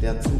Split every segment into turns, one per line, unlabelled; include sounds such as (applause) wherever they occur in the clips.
der Zukunft.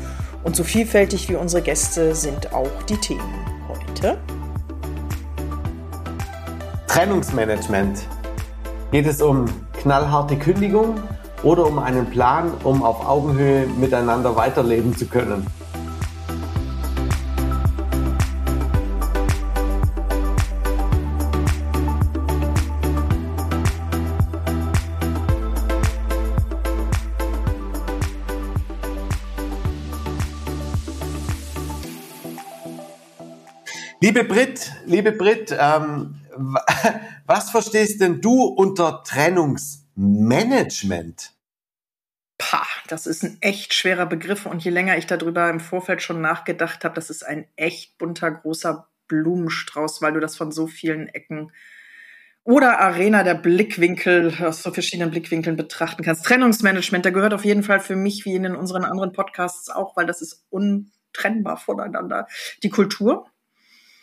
Und so vielfältig wie unsere Gäste sind auch die Themen heute.
Trennungsmanagement. Geht es um knallharte Kündigung oder um einen Plan, um auf Augenhöhe miteinander weiterleben zu können? Liebe Brit, liebe Brit, ähm, (laughs) was verstehst denn du unter Trennungsmanagement?
Pah, das ist ein echt schwerer Begriff und je länger ich darüber im Vorfeld schon nachgedacht habe, das ist ein echt bunter, großer Blumenstrauß, weil du das von so vielen Ecken oder Arena der Blickwinkel aus so verschiedenen Blickwinkeln betrachten kannst. Trennungsmanagement, da gehört auf jeden Fall für mich wie in unseren anderen Podcasts auch, weil das ist untrennbar voneinander. Die Kultur,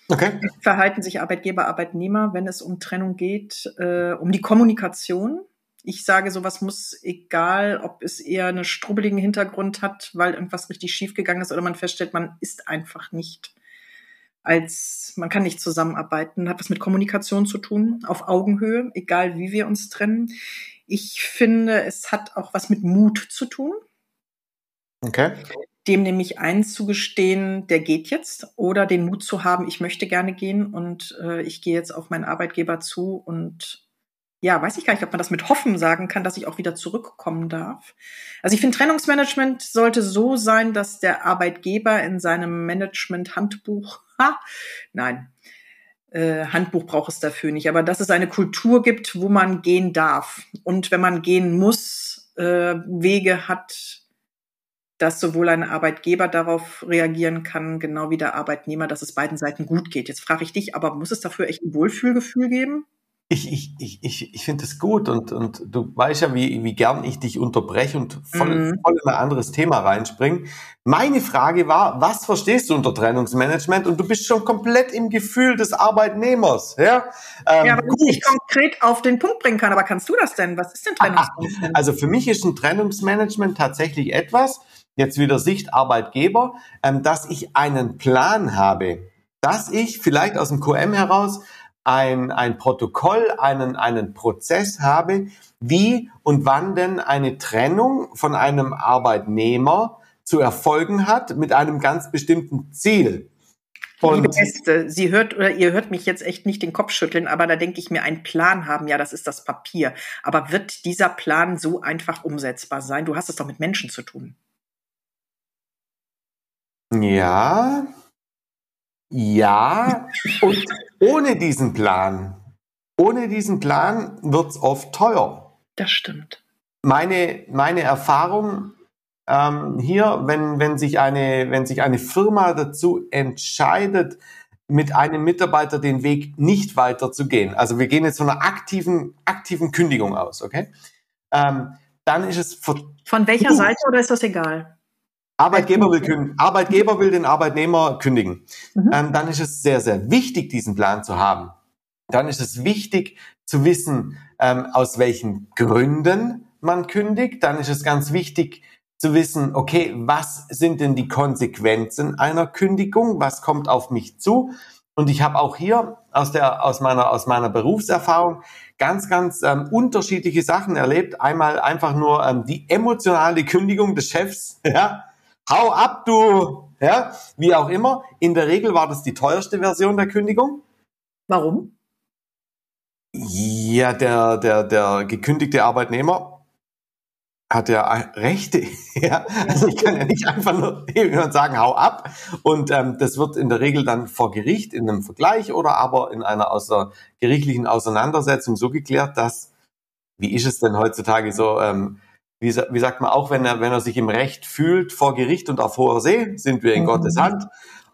Okay. Verhalten sich Arbeitgeber, Arbeitnehmer, wenn es um Trennung geht, äh, um die Kommunikation. Ich sage, sowas muss, egal ob es eher einen strubbeligen Hintergrund hat, weil irgendwas richtig schiefgegangen ist oder man feststellt, man ist einfach nicht als, man kann nicht zusammenarbeiten, hat was mit Kommunikation zu tun, auf Augenhöhe, egal wie wir uns trennen. Ich finde, es hat auch was mit Mut zu tun. Okay dem nämlich einzugestehen, der geht jetzt oder den Mut zu haben, ich möchte gerne gehen und äh, ich gehe jetzt auf meinen Arbeitgeber zu und ja, weiß ich gar nicht, ob man das mit Hoffen sagen kann, dass ich auch wieder zurückkommen darf. Also ich finde, Trennungsmanagement sollte so sein, dass der Arbeitgeber in seinem Management-Handbuch, ha, nein, äh, Handbuch braucht es dafür nicht, aber dass es eine Kultur gibt, wo man gehen darf. Und wenn man gehen muss, äh, Wege hat, dass sowohl ein Arbeitgeber darauf reagieren kann, genau wie der Arbeitnehmer, dass es beiden Seiten gut geht. Jetzt frage ich dich, aber muss es dafür echt ein Wohlfühlgefühl geben?
Ich, ich, ich, ich, ich finde es gut und, und du weißt ja, wie, wie gern ich dich unterbreche und voll, mhm. voll in ein anderes Thema reinspringe. Meine Frage war, was verstehst du unter Trennungsmanagement? Und du bist schon komplett im Gefühl des Arbeitnehmers. Ja,
ähm, ja aber gut. ich konkret auf den Punkt bringen kann. Aber kannst du das denn? Was ist denn (laughs) Trennungsmanagement?
Also für mich ist ein Trennungsmanagement tatsächlich etwas, jetzt wieder Sicht Arbeitgeber, ähm, dass ich einen Plan habe, dass ich vielleicht aus dem QM heraus ein, ein Protokoll, einen, einen Prozess habe, wie und wann denn eine Trennung von einem Arbeitnehmer zu erfolgen hat mit einem ganz bestimmten Ziel.
Und Liebe Gäste, Sie hört oder ihr hört mich jetzt echt nicht den Kopf schütteln, aber da denke ich mir, einen Plan haben, ja, das ist das Papier. Aber wird dieser Plan so einfach umsetzbar sein? Du hast es doch mit Menschen zu tun.
Ja, ja, und ohne diesen Plan, ohne diesen Plan wird's oft teuer.
Das stimmt.
Meine, meine Erfahrung ähm, hier, wenn, wenn, sich eine, wenn sich eine Firma dazu entscheidet, mit einem Mitarbeiter den Weg nicht weiterzugehen, also wir gehen jetzt von einer aktiven, aktiven Kündigung aus, okay? Ähm, dann ist es...
Von welcher Seite oder ist das egal?
Arbeitgeber will, kündigen, Arbeitgeber will den Arbeitnehmer kündigen. Mhm. Ähm, dann ist es sehr, sehr wichtig, diesen Plan zu haben. Dann ist es wichtig zu wissen, ähm, aus welchen Gründen man kündigt. Dann ist es ganz wichtig zu wissen, okay, was sind denn die Konsequenzen einer Kündigung? Was kommt auf mich zu? Und ich habe auch hier aus der aus meiner aus meiner Berufserfahrung ganz ganz ähm, unterschiedliche Sachen erlebt. Einmal einfach nur ähm, die emotionale Kündigung des Chefs, (laughs) ja, hau ab, du, ja, wie auch immer. In der Regel war das die teuerste Version der Kündigung.
Warum?
Ja, der, der, der gekündigte Arbeitnehmer hat ja Rechte. (laughs) ja, also ich kann ja nicht einfach nur jemand sagen, hau ab. Und ähm, das wird in der Regel dann vor Gericht in einem Vergleich oder aber in einer außergerichtlichen Auseinandersetzung so geklärt, dass, wie ist es denn heutzutage so, ähm, wie, wie sagt man auch, wenn er, wenn er sich im Recht fühlt vor Gericht und auf hoher See, sind wir in mhm. Gottes Hand.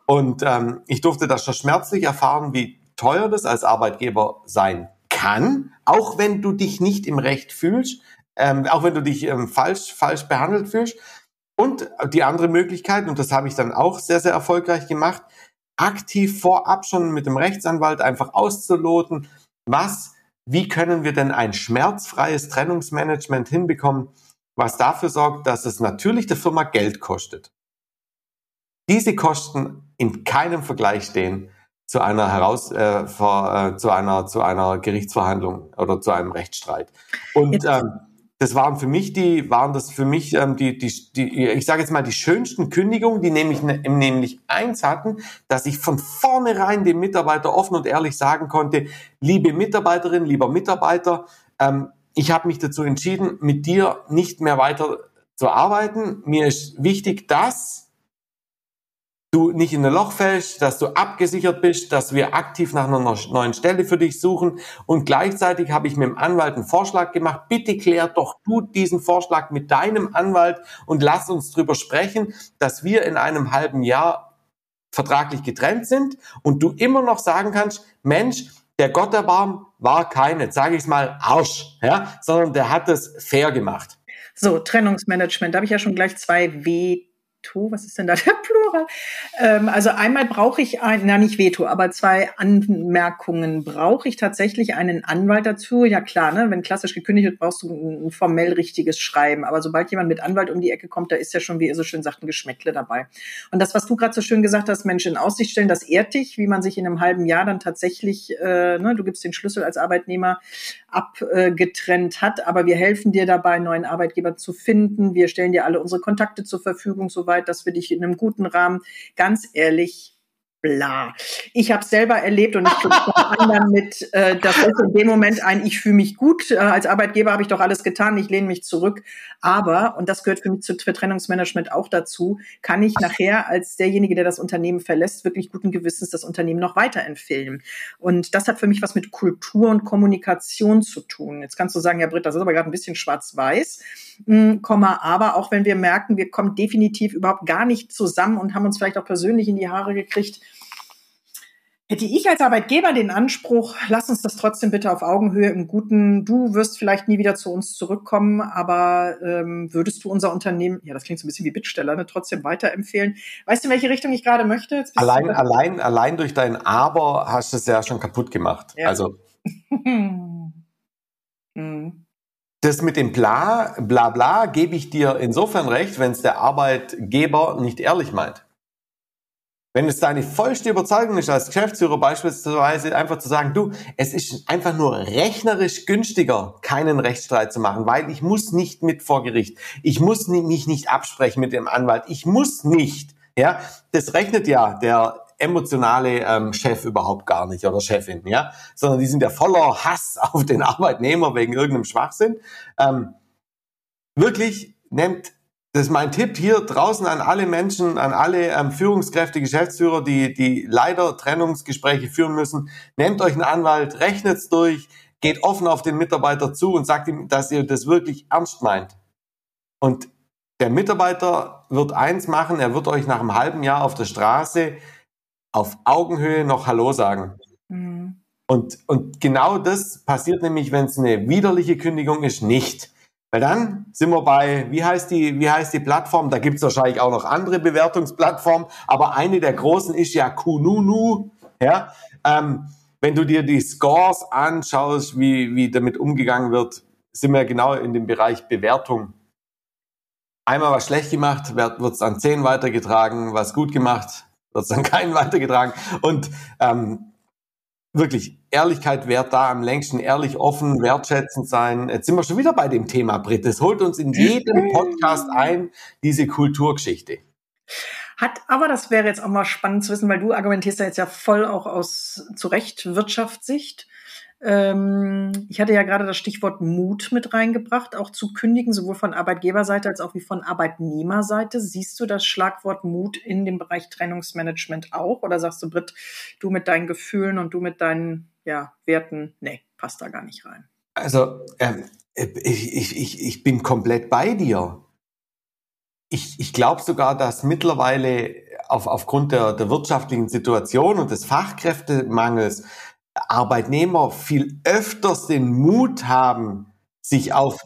Und ähm, ich durfte das schon schmerzlich erfahren, wie teuer das als Arbeitgeber sein kann, auch wenn du dich nicht im Recht fühlst, ähm, auch wenn du dich ähm, falsch, falsch behandelt fühlst. Und die andere Möglichkeit, und das habe ich dann auch sehr, sehr erfolgreich gemacht, aktiv vorab schon mit dem Rechtsanwalt einfach auszuloten, was, wie können wir denn ein schmerzfreies Trennungsmanagement hinbekommen, was dafür sorgt, dass es natürlich der Firma Geld kostet. Diese Kosten in keinem Vergleich stehen zu einer heraus äh, vor, äh, zu einer zu einer Gerichtsverhandlung oder zu einem Rechtsstreit. Und ähm, das waren für mich die waren das für mich ähm, die die die ich sage jetzt mal die schönsten Kündigungen, die nämlich ne, nämlich eins hatten, dass ich von vornherein dem Mitarbeiter offen und ehrlich sagen konnte, liebe Mitarbeiterin, lieber Mitarbeiter, ähm, ich habe mich dazu entschieden, mit dir nicht mehr weiter zu arbeiten. Mir ist wichtig, dass du nicht in ein Loch fällst, dass du abgesichert bist, dass wir aktiv nach einer neuen Stelle für dich suchen. Und gleichzeitig habe ich mit dem Anwalt einen Vorschlag gemacht. Bitte klär doch du diesen Vorschlag mit deinem Anwalt und lass uns drüber sprechen, dass wir in einem halben Jahr vertraglich getrennt sind und du immer noch sagen kannst, Mensch, der Gott der Baum war keine, sage ich mal, Arsch, ja, sondern der hat es fair gemacht.
So, Trennungsmanagement, da habe ich ja schon gleich zwei W Veto, was ist denn da (laughs) der Plural? Ähm, also einmal brauche ich ein, na nicht Veto, aber zwei Anmerkungen. Brauche ich tatsächlich einen Anwalt dazu? Ja klar, ne? wenn klassisch gekündigt wird, brauchst du ein formell richtiges Schreiben. Aber sobald jemand mit Anwalt um die Ecke kommt, da ist ja schon, wie ihr so schön sagt, ein Geschmäckle dabei. Und das, was du gerade so schön gesagt hast, Menschen in Aussicht stellen, das ehrt dich, wie man sich in einem halben Jahr dann tatsächlich, äh, ne, du gibst den Schlüssel als Arbeitnehmer abgetrennt hat, aber wir helfen dir dabei, einen neuen Arbeitgeber zu finden. Wir stellen dir alle unsere Kontakte zur Verfügung, soweit, dass wir dich in einem guten Rahmen, ganz ehrlich, bla. Ich habe selber erlebt und ich kriege von anderen mit, äh, das ist in dem Moment ein, ich fühle mich gut, äh, als Arbeitgeber habe ich doch alles getan, ich lehne mich zurück. Aber, und das gehört für mich zu Trennungsmanagement auch dazu, kann ich nachher als derjenige, der das Unternehmen verlässt, wirklich guten Gewissens das Unternehmen noch weiterempfehlen. Und das hat für mich was mit Kultur und Kommunikation zu tun. Jetzt kannst du sagen, ja Britt, das ist aber gerade ein bisschen schwarz-weiß, hm, Komma, aber auch wenn wir merken, wir kommen definitiv überhaupt gar nicht zusammen und haben uns vielleicht auch persönlich in die Haare gekriegt, Hätte ich als Arbeitgeber den Anspruch, lass uns das trotzdem bitte auf Augenhöhe im Guten, du wirst vielleicht nie wieder zu uns zurückkommen, aber ähm, würdest du unser Unternehmen, ja, das klingt so ein bisschen wie Bittsteller, ne, trotzdem weiterempfehlen? Weißt du, in welche Richtung ich gerade möchte?
Allein, allein, allein durch dein Aber hast du es ja schon kaputt gemacht. Ja. Also. (laughs) hm. Das mit dem Bla, bla bla gebe ich dir insofern recht, wenn es der Arbeitgeber nicht ehrlich meint. Wenn es deine vollste Überzeugung ist, als Geschäftsführer beispielsweise einfach zu sagen, du, es ist einfach nur rechnerisch günstiger, keinen Rechtsstreit zu machen, weil ich muss nicht mit vor Gericht. Ich muss mich nicht absprechen mit dem Anwalt. Ich muss nicht. Ja, das rechnet ja der emotionale ähm, Chef überhaupt gar nicht oder Chefin, ja, sondern die sind ja voller Hass (laughs) auf den Arbeitnehmer wegen irgendeinem Schwachsinn. Ähm, wirklich nehmt das ist mein Tipp hier draußen an alle Menschen, an alle ähm, Führungskräfte, Geschäftsführer, die, die leider Trennungsgespräche führen müssen. Nehmt euch einen Anwalt, rechnet's durch, geht offen auf den Mitarbeiter zu und sagt ihm, dass ihr das wirklich ernst meint. Und der Mitarbeiter wird eins machen, er wird euch nach einem halben Jahr auf der Straße auf Augenhöhe noch Hallo sagen. Mhm. Und, und genau das passiert nämlich, wenn es eine widerliche Kündigung ist, nicht. Weil dann sind wir bei, wie heißt die, wie heißt die Plattform? Da gibt es wahrscheinlich auch noch andere Bewertungsplattformen, aber eine der großen ist ja Kununu. Ja? Ähm, wenn du dir die Scores anschaust, wie, wie damit umgegangen wird, sind wir genau in dem Bereich Bewertung. Einmal was schlecht gemacht, wird es an 10 weitergetragen, was gut gemacht, wird es an keinen (laughs) weitergetragen. Und ähm, wirklich, Ehrlichkeit wert da am längsten, ehrlich, offen, wertschätzend sein. Jetzt sind wir schon wieder bei dem Thema, Britt. Es holt uns in jedem Podcast ein, diese Kulturgeschichte.
Hat aber, das wäre jetzt auch mal spannend zu wissen, weil du argumentierst da jetzt ja voll auch aus zu Recht Wirtschaftssicht. Ähm, ich hatte ja gerade das Stichwort Mut mit reingebracht, auch zu kündigen, sowohl von Arbeitgeberseite als auch wie von Arbeitnehmerseite. Siehst du das Schlagwort Mut in dem Bereich Trennungsmanagement auch? Oder sagst du, Britt, du mit deinen Gefühlen und du mit deinen ja, Werten, nee, passt da gar nicht rein?
Also, ähm, ich, ich, ich, ich bin komplett bei dir. Ich, ich glaube sogar, dass mittlerweile auf, aufgrund der, der wirtschaftlichen Situation und des Fachkräftemangels Arbeitnehmer viel öfters den Mut haben, sich auf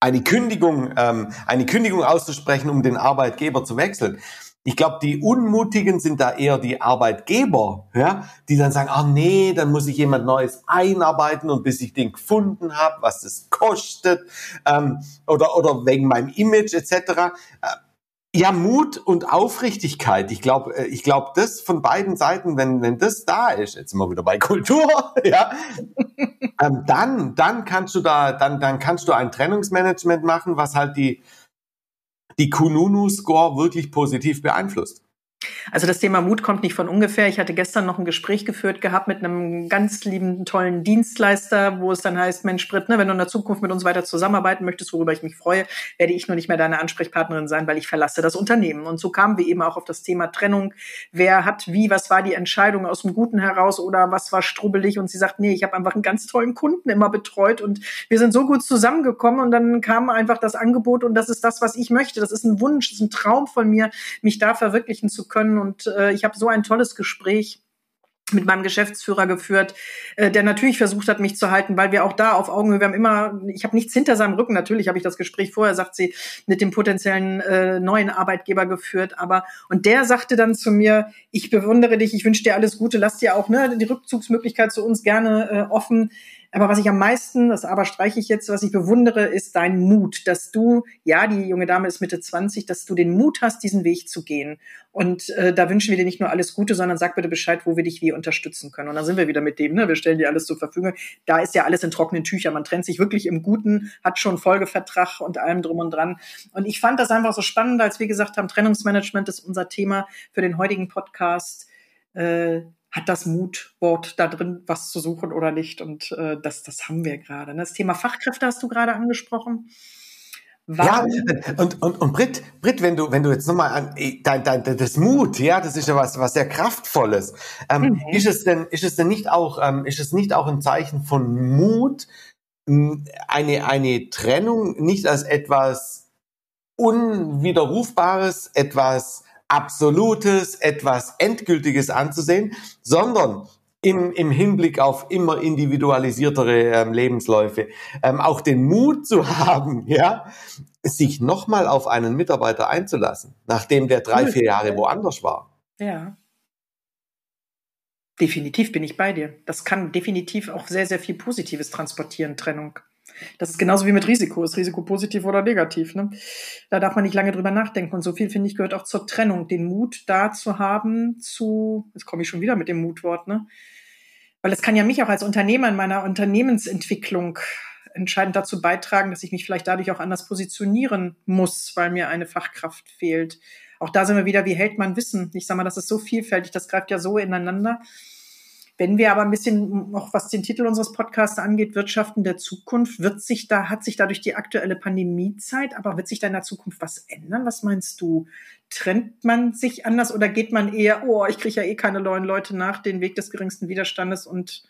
eine Kündigung, ähm, eine Kündigung auszusprechen, um den Arbeitgeber zu wechseln. Ich glaube, die Unmutigen sind da eher die Arbeitgeber, ja, die dann sagen, ah nee, dann muss ich jemand Neues einarbeiten und bis ich den gefunden habe, was das kostet, ähm, oder, oder wegen meinem Image etc. Ja, Mut und Aufrichtigkeit. Ich glaube, äh, ich glaube, das von beiden Seiten, wenn wenn das da ist, jetzt sind wir wieder bei Kultur, (laughs) ja, ähm, dann dann kannst du da, dann dann kannst du ein Trennungsmanagement machen, was halt die die Kununu-Score wirklich positiv beeinflusst.
Also das Thema Mut kommt nicht von ungefähr. Ich hatte gestern noch ein Gespräch geführt gehabt mit einem ganz lieben, tollen Dienstleister, wo es dann heißt, Mensch, Britt, ne, wenn du in der Zukunft mit uns weiter zusammenarbeiten möchtest, worüber ich mich freue, werde ich nur nicht mehr deine Ansprechpartnerin sein, weil ich verlasse das Unternehmen. Und so kamen wir eben auch auf das Thema Trennung. Wer hat wie, was war die Entscheidung aus dem Guten heraus oder was war strubbelig? Und sie sagt, nee, ich habe einfach einen ganz tollen Kunden immer betreut und wir sind so gut zusammengekommen und dann kam einfach das Angebot und das ist das, was ich möchte. Das ist ein Wunsch, das ist ein Traum von mir, mich da verwirklichen zu können. Und äh, ich habe so ein tolles Gespräch mit meinem Geschäftsführer geführt, äh, der natürlich versucht hat, mich zu halten, weil wir auch da auf Augenhöhe, wir haben immer, ich habe nichts hinter seinem Rücken, natürlich habe ich das Gespräch vorher, sagt sie, mit dem potenziellen äh, neuen Arbeitgeber geführt, aber und der sagte dann zu mir, ich bewundere dich, ich wünsche dir alles Gute, lass dir auch ne, die Rückzugsmöglichkeit zu uns gerne äh, offen. Aber was ich am meisten, das aber streiche ich jetzt, was ich bewundere, ist dein Mut, dass du, ja, die junge Dame ist Mitte 20, dass du den Mut hast, diesen Weg zu gehen. Und äh, da wünschen wir dir nicht nur alles Gute, sondern sag bitte Bescheid, wo wir dich wie unterstützen können. Und dann sind wir wieder mit dem, ne? wir stellen dir alles zur Verfügung. Da ist ja alles in trockenen Tüchern. Man trennt sich wirklich im Guten, hat schon Folgevertrag und allem drum und dran. Und ich fand das einfach so spannend, als wir gesagt haben, Trennungsmanagement ist unser Thema für den heutigen Podcast. Äh, hat das Mutwort da drin, was zu suchen oder nicht? Und äh, das, das haben wir gerade. Ne? Das Thema Fachkräfte hast du gerade angesprochen.
Warum? Ja, und, und, und Britt, Britt, wenn du, wenn du jetzt nochmal an äh, dein, dein, das Mut, ja, das ist ja was, was sehr Kraftvolles. Ähm, mhm. Ist es denn, ist es denn nicht auch, ähm, ist es nicht auch ein Zeichen von Mut, eine, eine Trennung nicht als etwas Unwiderrufbares, etwas Absolutes, etwas Endgültiges anzusehen, sondern im, im Hinblick auf immer individualisiertere ähm, Lebensläufe ähm, auch den Mut zu (laughs) haben, ja, sich nochmal auf einen Mitarbeiter einzulassen, nachdem der drei, vier Jahre woanders war.
Ja. Definitiv bin ich bei dir. Das kann definitiv auch sehr, sehr viel Positives transportieren, Trennung. Das ist genauso wie mit Risiko. Ist Risiko positiv oder negativ? Ne? Da darf man nicht lange drüber nachdenken. Und so viel, finde ich, gehört auch zur Trennung. Den Mut da zu haben, zu, jetzt komme ich schon wieder mit dem Mutwort, ne? Weil es kann ja mich auch als Unternehmer in meiner Unternehmensentwicklung entscheidend dazu beitragen, dass ich mich vielleicht dadurch auch anders positionieren muss, weil mir eine Fachkraft fehlt. Auch da sind wir wieder, wie hält man Wissen? Ich sage mal, das ist so vielfältig, das greift ja so ineinander. Wenn wir aber ein bisschen noch, was den Titel unseres Podcasts angeht, Wirtschaften der Zukunft, wird sich da, hat sich dadurch die aktuelle Pandemiezeit, aber wird sich da in der Zukunft was ändern? Was meinst du? Trennt man sich anders oder geht man eher, oh, ich kriege ja eh keine neuen Leute nach, den Weg des geringsten Widerstandes und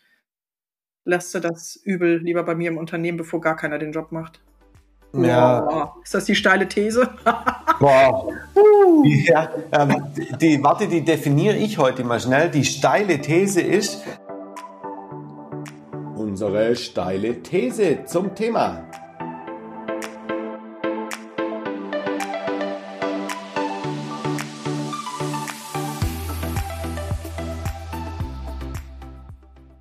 lasse das Übel lieber bei mir im Unternehmen, bevor gar keiner den Job macht? Ja. Wow. Ist das die steile These? (laughs)
Boah. ja, ähm, die, warte, die definiere ich heute mal schnell. Die steile These ist unsere steile These zum Thema.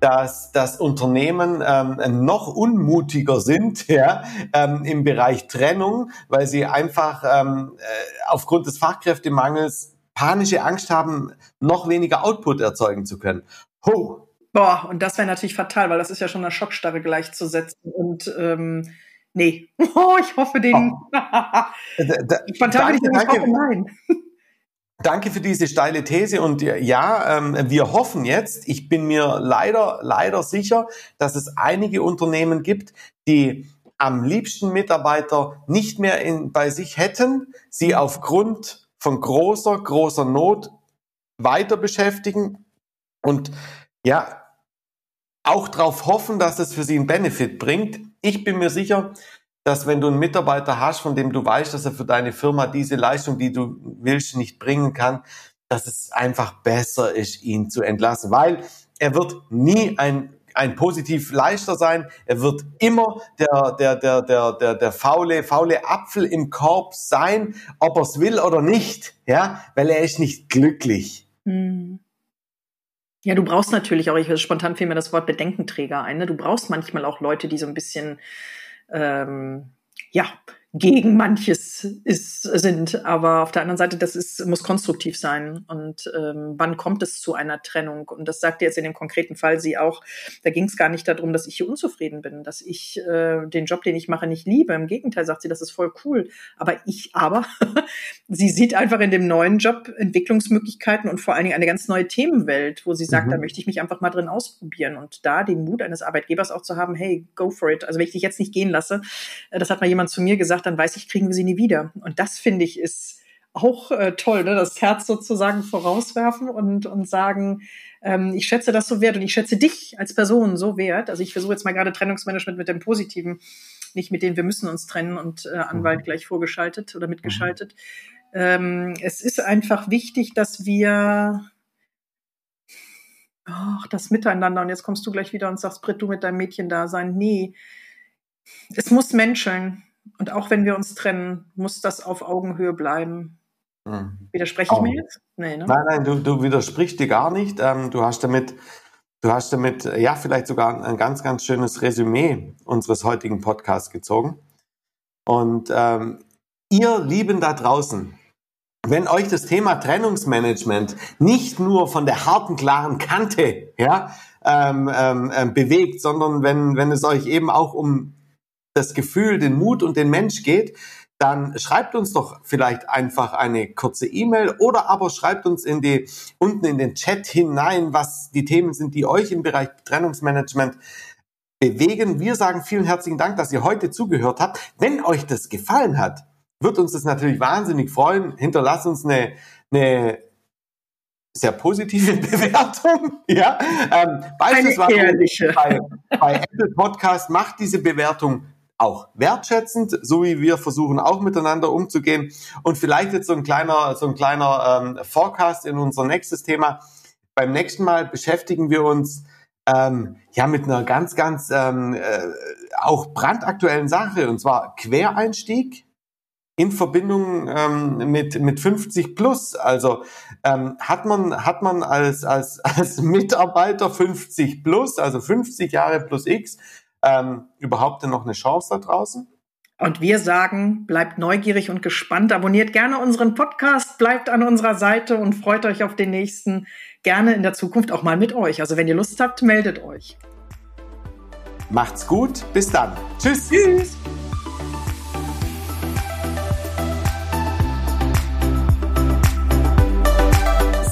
Dass das Unternehmen ähm, noch unmutiger sind (laughs) ja, ähm, im Bereich Trennung, weil sie einfach ähm, äh, aufgrund des Fachkräftemangels panische Angst haben, noch weniger Output erzeugen zu können.
Ho! Boah, und das wäre natürlich fatal, weil das ist ja schon eine Schockstarre gleichzusetzen. Und ähm, nee, (laughs) oh, ich hoffe den. Oh. (laughs) Spontan
danke, danke, nein. Danke für diese steile These und ja, ähm, wir hoffen jetzt, ich bin mir leider, leider sicher, dass es einige Unternehmen gibt, die am liebsten Mitarbeiter nicht mehr in, bei sich hätten, sie aufgrund von großer, großer Not weiter beschäftigen und ja, auch darauf hoffen, dass es für sie einen Benefit bringt. Ich bin mir sicher, dass wenn du einen Mitarbeiter hast, von dem du weißt, dass er für deine Firma diese Leistung, die du willst, nicht bringen kann, dass es einfach besser ist, ihn zu entlassen, weil er wird nie ein ein positiv Leichter sein. Er wird immer der, der, der, der, der, der faule, faule Apfel im Korb sein, ob er es will oder nicht, ja, weil er ist nicht glücklich. Hm.
Ja, du brauchst natürlich auch, ich spontan fiel mir das Wort Bedenkenträger ein, ne? du brauchst manchmal auch Leute, die so ein bisschen, ähm, ja, gegen manches ist, sind. Aber auf der anderen Seite, das ist, muss konstruktiv sein. Und ähm, wann kommt es zu einer Trennung? Und das sagt jetzt in dem konkreten Fall sie auch. Da ging es gar nicht darum, dass ich hier unzufrieden bin, dass ich äh, den Job, den ich mache, nicht liebe. Im Gegenteil sagt sie, das ist voll cool. Aber ich aber, (laughs) sie sieht einfach in dem neuen Job Entwicklungsmöglichkeiten und vor allen Dingen eine ganz neue Themenwelt, wo sie sagt, mhm. da möchte ich mich einfach mal drin ausprobieren. Und da den Mut eines Arbeitgebers auch zu haben, hey, go for it. Also wenn ich dich jetzt nicht gehen lasse, äh, das hat mal jemand zu mir gesagt, dann weiß ich, kriegen wir sie nie wieder. Und das finde ich ist auch äh, toll, ne? das Herz sozusagen vorauswerfen und, und sagen, ähm, ich schätze das so wert und ich schätze dich als Person so wert. Also ich versuche jetzt mal gerade Trennungsmanagement mit dem Positiven, nicht mit dem wir müssen uns trennen und äh, Anwalt mhm. gleich vorgeschaltet oder mitgeschaltet. Mhm. Ähm, es ist einfach wichtig, dass wir ach, das Miteinander, und jetzt kommst du gleich wieder und sagst, Britt, du mit deinem Mädchen da sein. Nee, es muss menscheln. Und auch wenn wir uns trennen, muss das auf Augenhöhe bleiben. Mhm. Widerspreche ich mir jetzt?
Nee, ne? Nein, nein, du, du widersprichst dir gar nicht. Ähm, du hast damit, du hast damit, ja, vielleicht sogar ein ganz, ganz schönes Resümee unseres heutigen Podcasts gezogen. Und ähm, ihr Lieben da draußen, wenn euch das Thema Trennungsmanagement nicht nur von der harten, klaren Kante ja, ähm, ähm, ähm bewegt, sondern wenn, wenn es euch eben auch um das Gefühl, den Mut und den Mensch geht, dann schreibt uns doch vielleicht einfach eine kurze E-Mail oder aber schreibt uns in die, unten in den Chat hinein, was die Themen sind, die euch im Bereich Trennungsmanagement bewegen. Wir sagen vielen herzlichen Dank, dass ihr heute zugehört habt. Wenn euch das gefallen hat, wird uns das natürlich wahnsinnig freuen. Hinterlasst uns eine, eine sehr positive (laughs) Bewertung. Ja, ähm, beispielsweise bei, bei Apple Podcast macht diese Bewertung auch wertschätzend, so wie wir versuchen auch miteinander umzugehen. Und vielleicht jetzt so ein kleiner, so ein kleiner ähm, Forecast in unser nächstes Thema. Beim nächsten Mal beschäftigen wir uns ähm, ja mit einer ganz, ganz ähm, äh, auch brandaktuellen Sache und zwar Quereinstieg in Verbindung ähm, mit mit 50 plus. Also ähm, hat man hat man als als als Mitarbeiter 50 plus, also 50 Jahre plus X ähm, überhaupt denn noch eine Chance da draußen?
Und wir sagen, bleibt neugierig und gespannt, abonniert gerne unseren Podcast, bleibt an unserer Seite und freut euch auf den nächsten. Gerne in der Zukunft auch mal mit euch. Also wenn ihr Lust habt, meldet euch.
Macht's gut, bis dann. Tschüss. Tschüss.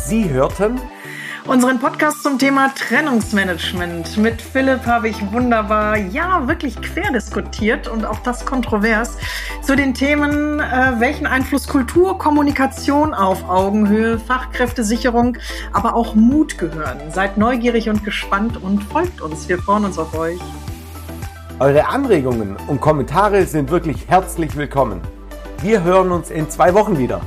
Sie hörten
unseren Podcast zum Thema Trennungsmanagement. Mit Philipp habe ich wunderbar, ja, wirklich quer diskutiert und auch das kontrovers zu den Themen, äh, welchen Einfluss Kultur, Kommunikation auf Augenhöhe, Fachkräftesicherung, aber auch Mut gehören. Seid neugierig und gespannt und folgt uns. Wir freuen uns auf euch.
Eure Anregungen und Kommentare sind wirklich herzlich willkommen. Wir hören uns in zwei Wochen wieder.